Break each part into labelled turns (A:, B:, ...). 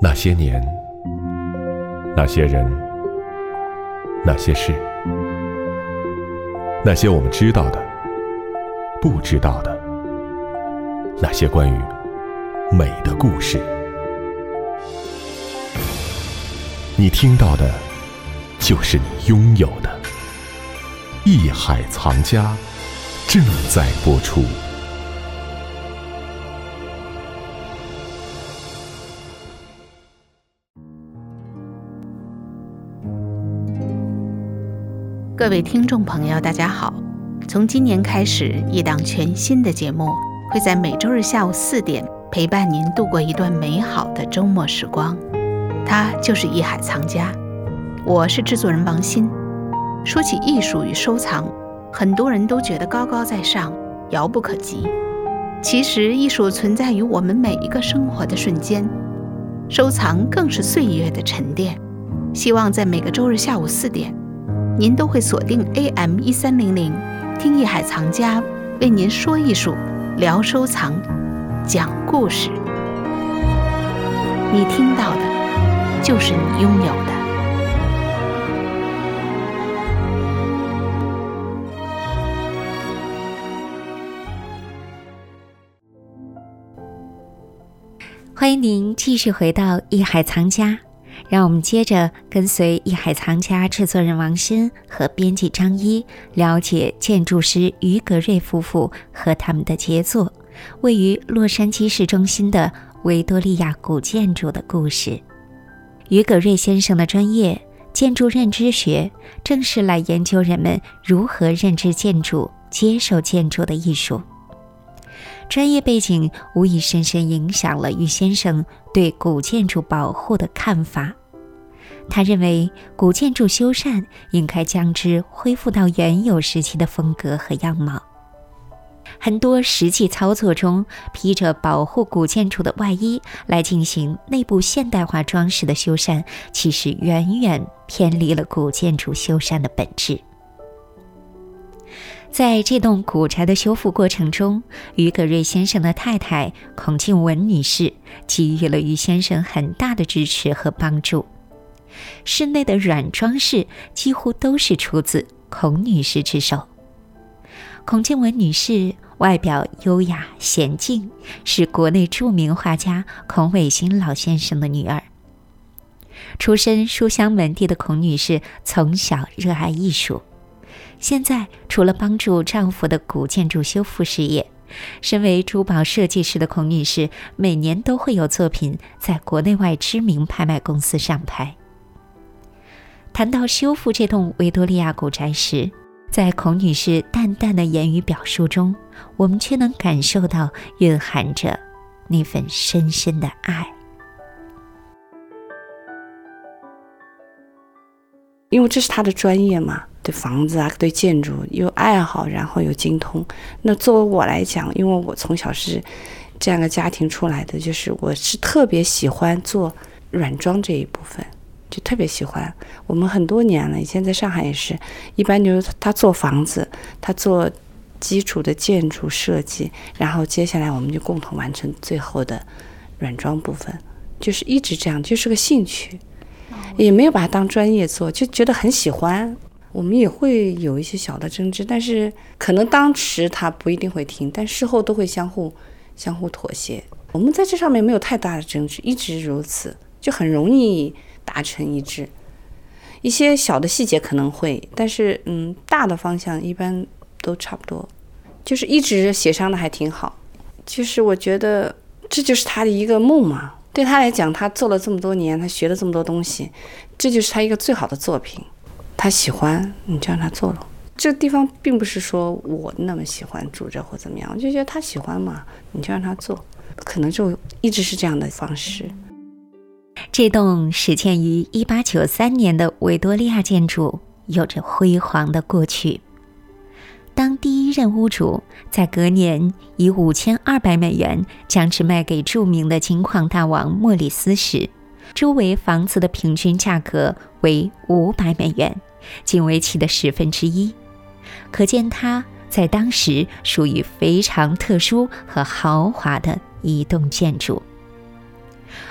A: 那些年，那些人，那些事，那些我们知道的，不知道的，那些关于美的故事，你听到的，就是你拥有的。艺海藏家正在播出。
B: 各位听众朋友，大家好！从今年开始，一档全新的节目会在每周日下午四点陪伴您度过一段美好的周末时光。它就是艺海藏家，我是制作人王鑫。说起艺术与收藏，很多人都觉得高高在上，遥不可及。其实，艺术存在于我们每一个生活的瞬间，收藏更是岁月的沉淀。希望在每个周日下午四点。您都会锁定 AM 一三零零，听艺海藏家为您说艺术、聊收藏、讲故事。你听到的，就是你拥有的。
C: 欢迎您继续回到艺海藏家。让我们接着跟随艺海藏家制作人王鑫和编辑张一，了解建筑师于格瑞夫妇和他们的杰作——位于洛杉矶市中心的维多利亚古建筑的故事。于格瑞先生的专业建筑认知学，正是来研究人们如何认知建筑、接受建筑的艺术。专业背景无疑深深影响了于先生对古建筑保护的看法。他认为，古建筑修缮应该将之恢复到原有时期的风格和样貌。很多实际操作中，披着保护古建筑的外衣来进行内部现代化装饰的修缮，其实远远偏离了古建筑修缮的本质。在这栋古宅的修复过程中，于格瑞先生的太太孔静文女士给予了于先生很大的支持和帮助。室内的软装饰几乎都是出自孔女士之手。孔静文女士外表优雅娴静，是国内著名画家孔伟新老先生的女儿。出身书香门第的孔女士从小热爱艺术。现在，除了帮助丈夫的古建筑修复事业，身为珠宝设计师的孔女士每年都会有作品在国内外知名拍卖公司上拍。谈到修复这栋维多利亚古宅时，在孔女士淡淡的言语表述中，我们却能感受到蕴含着那份深深的爱。
D: 因为这是她的专业嘛。对房子啊，对建筑有爱好，然后有精通。那作为我来讲，因为我从小是这样的家庭出来的，就是我是特别喜欢做软装这一部分，就特别喜欢。我们很多年了，以前在上海也是，一般就是他做房子，他做基础的建筑设计，然后接下来我们就共同完成最后的软装部分，就是一直这样，就是个兴趣，也没有把它当专业做，就觉得很喜欢。我们也会有一些小的争执，但是可能当时他不一定会听，但事后都会相互相互妥协。我们在这上面没有太大的争执，一直如此，就很容易达成一致。一些小的细节可能会，但是嗯，大的方向一般都差不多，就是一直协商的还挺好。其实我觉得这就是他的一个梦嘛，对他来讲，他做了这么多年，他学了这么多东西，这就是他一个最好的作品。他喜欢你就让他做了。这地方并不是说我那么喜欢住着或怎么样，我就觉得他喜欢嘛，你就让他做，可能就一直是这样的方式。
C: 这栋始建于一八九三年的维多利亚建筑有着辉煌的过去。当第一任屋主在隔年以五千二百美元将之卖给著名的金矿大王莫里斯时，周围房子的平均价格为五百美元。仅为其的十分之一，可见它在当时属于非常特殊和豪华的一栋建筑。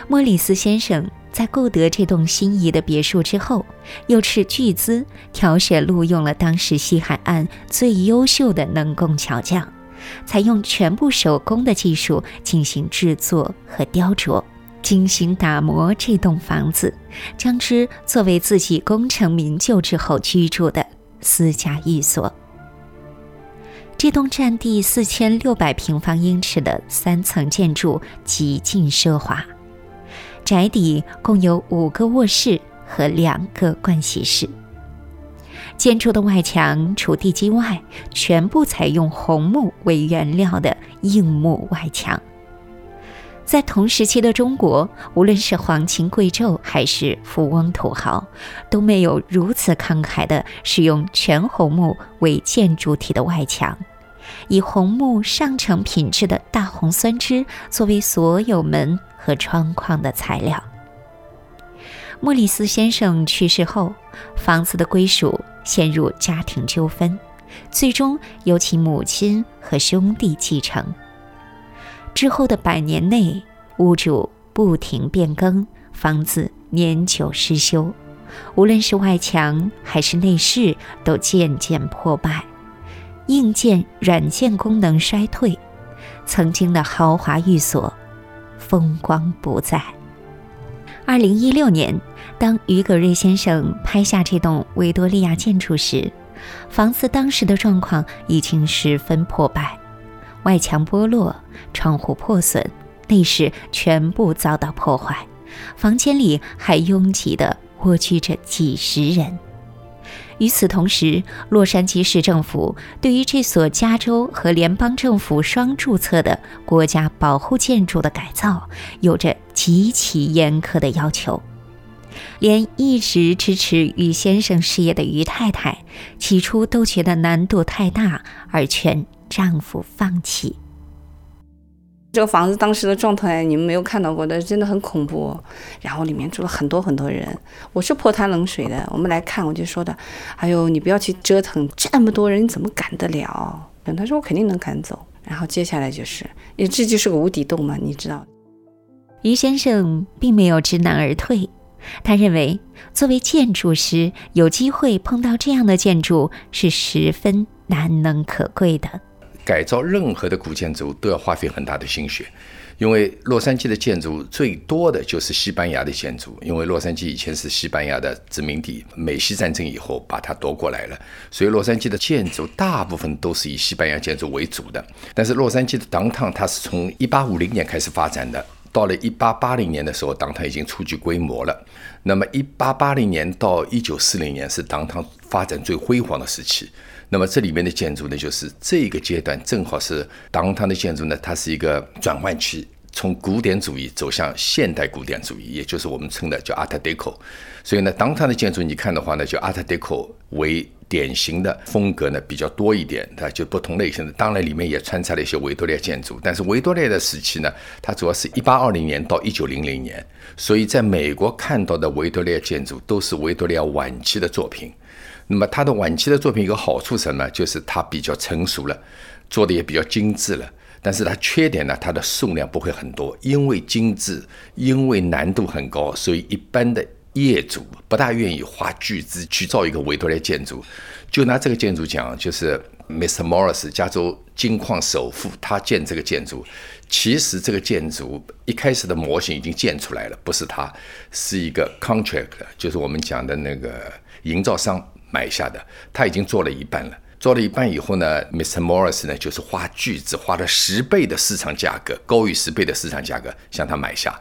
C: 莫里斯先生在购得这栋心仪的别墅之后，又斥巨资挑选录用了当时西海岸最优秀的能工巧匠，采用全部手工的技术进行制作和雕琢，精心打磨这栋房子，将之作为自己功成名就之后居住的私家寓所。这栋占地四千六百平方英尺的三层建筑极尽奢华，宅邸共有五个卧室和两个盥洗室。建筑的外墙除地基外，全部采用红木为原料的硬木外墙。在同时期的中国，无论是皇亲贵胄还是富翁土豪，都没有如此慷慨地使用全红木为建筑体的外墙，以红木上乘品质的大红酸枝作为所有门和窗框的材料。莫里斯先生去世后，房子的归属陷入家庭纠纷，最终由其母亲和兄弟继承。之后的百年内，屋主不停变更，房子年久失修，无论是外墙还是内饰都渐渐破败，硬件、软件功能衰退，曾经的豪华寓所风光不再。二零一六年，当于格瑞先生拍下这栋维多利亚建筑时，房子当时的状况已经十分破败。外墙剥落，窗户破损，内饰全部遭到破坏，房间里还拥挤地蜗居着几十人。与此同时，洛杉矶市政府对于这所加州和联邦政府双注册的国家保护建筑的改造，有着极其严苛的要求。连一直支持于先生事业的于太太，起初都觉得难度太大，而劝。丈夫放弃
D: 这个房子当时的状态，你们没有看到过的，真的很恐怖。然后里面住了很多很多人，我是泼他冷水的。我们来看，我就说的，哎呦，你不要去折腾这么多人，你怎么赶得了？他说我肯定能赶走。然后接下来就是，因为这就是个无底洞嘛，你知道。
C: 于先生并没有知难而退，他认为作为建筑师，有机会碰到这样的建筑是十分难能可贵的。
E: 改造任何的古建筑都要花费很大的心血，因为洛杉矶的建筑最多的就是西班牙的建筑，因为洛杉矶以前是西班牙的殖民地，美西战争以后把它夺过来了，所以洛杉矶的建筑大部分都是以西班牙建筑为主的。但是洛杉矶的 downtown 它是从一八五零年开始发展的，到了一八八零年的时候，当趟已经初具规模了。那么一八八零年到一九四零年是当趟发展最辉煌的时期。那么这里面的建筑呢，就是这个阶段正好是当汤的建筑呢，它是一个转换期，从古典主义走向现代古典主义，也就是我们称的叫 Art Deco。所以呢，当汤的建筑你看的话呢，就 Art Deco 为典型的风格呢比较多一点，它就不同类型的。当然里面也穿插了一些维多利亚建筑，但是维多利亚的时期呢，它主要是一八二零年到一九零零年，所以在美国看到的维多利亚建筑都是维多利亚晚期的作品。那么他的晚期的作品有个好处什么？就是他比较成熟了，做的也比较精致了。但是它缺点呢，它的数量不会很多，因为精致，因为难度很高，所以一般的业主不大愿意花巨资去造一个维多利亚建筑。就拿这个建筑讲，就是 Mr. Morris 加州金矿首富，他建这个建筑，其实这个建筑一开始的模型已经建出来了，不是他，是一个 contract，就是我们讲的那个营造商。买下的，他已经做了一半了。做了一半以后呢，Mr. Morris 呢，就是花巨资，花了十倍的市场价格，高于十倍的市场价格向他买下。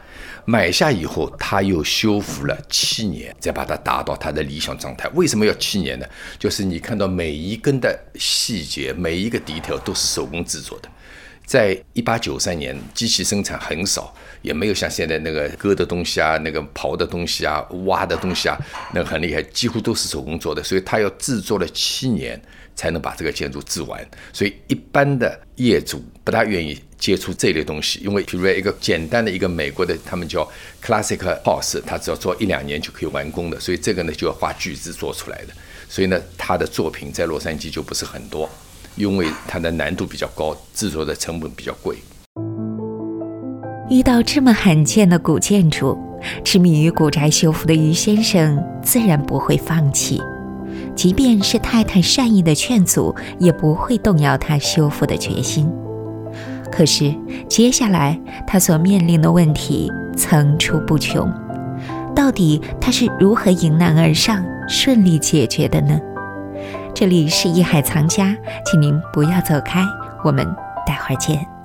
E: 买下以后，他又修复了七年，再把它达到他的理想状态。为什么要七年呢？就是你看到每一根的细节，每一个底条都是手工制作的。在一八九三年，机器生产很少，也没有像现在那个割的东西啊、那个刨的东西啊、挖的东西啊，那个很厉害，几乎都是手工做的。所以他要制作了七年才能把这个建筑制完。所以一般的业主不大愿意接触这类东西，因为比如说一个简单的一个美国的，他们叫 classic house，他只要做一两年就可以完工的。所以这个呢就要花巨资做出来的。所以呢，他的作品在洛杉矶就不是很多。因为它的难度比较高，制作的成本比较贵。
C: 遇到这么罕见的古建筑，痴迷于古宅修复的于先生自然不会放弃，即便是太太善意的劝阻，也不会动摇他修复的决心。可是接下来他所面临的问题层出不穷，到底他是如何迎难而上，顺利解决的呢？这里是艺海藏家，请您不要走开，我们待会儿见。